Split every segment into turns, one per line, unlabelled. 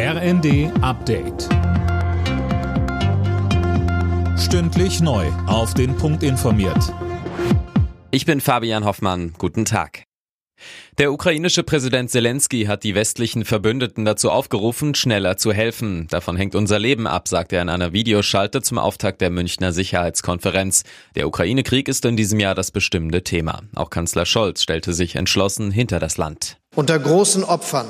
RND Update. Stündlich neu. Auf den Punkt informiert.
Ich bin Fabian Hoffmann. Guten Tag. Der ukrainische Präsident Zelensky hat die westlichen Verbündeten dazu aufgerufen, schneller zu helfen. Davon hängt unser Leben ab, sagt er in einer Videoschalte zum Auftakt der Münchner Sicherheitskonferenz. Der Ukraine-Krieg ist in diesem Jahr das bestimmende Thema. Auch Kanzler Scholz stellte sich entschlossen hinter das Land.
Unter großen Opfern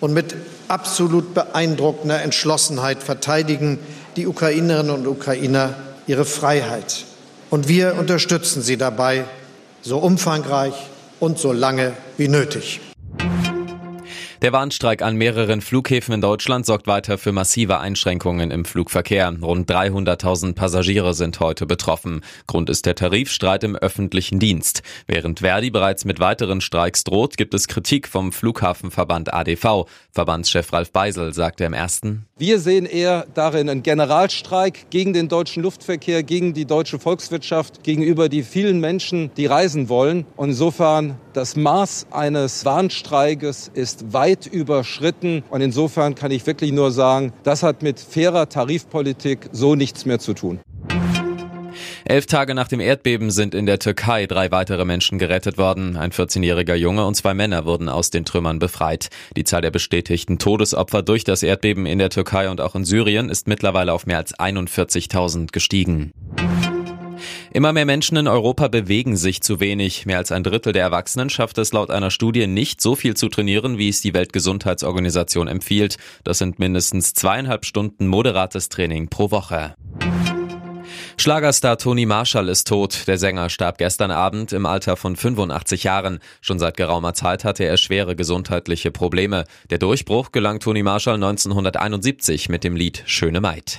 und mit absolut beeindruckender Entschlossenheit verteidigen die Ukrainerinnen und Ukrainer ihre Freiheit. Und wir unterstützen sie dabei so umfangreich und so lange wie nötig.
Der Warnstreik an mehreren Flughäfen in Deutschland sorgt weiter für massive Einschränkungen im Flugverkehr. Rund 300.000 Passagiere sind heute betroffen. Grund ist der Tarifstreit im öffentlichen Dienst. Während Verdi bereits mit weiteren Streiks droht, gibt es Kritik vom Flughafenverband ADV. Verbandschef Ralf Beisel sagte im ersten.
Wir sehen eher darin einen Generalstreik gegen den deutschen Luftverkehr, gegen die deutsche Volkswirtschaft, gegenüber die vielen Menschen, die reisen wollen. Und insofern das Maß eines Warnstreikes ist weit weit überschritten. Und insofern kann ich wirklich nur sagen, das hat mit fairer Tarifpolitik so nichts mehr zu tun.
Elf Tage nach dem Erdbeben sind in der Türkei drei weitere Menschen gerettet worden. Ein 14-jähriger Junge und zwei Männer wurden aus den Trümmern befreit. Die Zahl der bestätigten Todesopfer durch das Erdbeben in der Türkei und auch in Syrien ist mittlerweile auf mehr als 41.000 gestiegen. Immer mehr Menschen in Europa bewegen sich zu wenig. Mehr als ein Drittel der Erwachsenen schafft es laut einer Studie nicht so viel zu trainieren, wie es die Weltgesundheitsorganisation empfiehlt. Das sind mindestens zweieinhalb Stunden moderates Training pro Woche. Schlagerstar Tony Marshall ist tot. Der Sänger starb gestern Abend im Alter von 85 Jahren. Schon seit geraumer Zeit hatte er schwere gesundheitliche Probleme. Der Durchbruch gelang Tony Marshall 1971 mit dem Lied Schöne Maid.